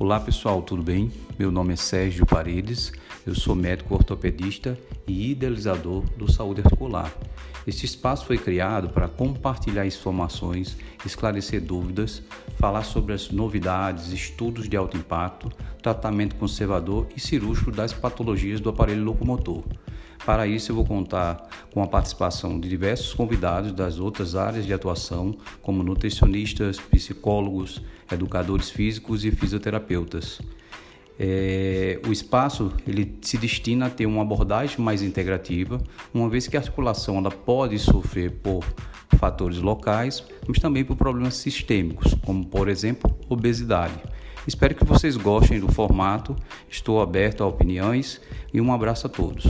Olá pessoal, tudo bem? Meu nome é Sérgio Paredes, eu sou médico ortopedista e idealizador do Saúde Articular. Este espaço foi criado para compartilhar informações, esclarecer dúvidas, falar sobre as novidades, estudos de alto impacto, tratamento conservador e cirúrgico das patologias do aparelho locomotor. Para isso, eu vou contar com a participação de diversos convidados das outras áreas de atuação, como nutricionistas, psicólogos, educadores físicos e fisioterapeutas. É, o espaço ele se destina a ter uma abordagem mais integrativa, uma vez que a articulação ela pode sofrer por fatores locais, mas também por problemas sistêmicos, como por exemplo obesidade. Espero que vocês gostem do formato, estou aberto a opiniões e um abraço a todos.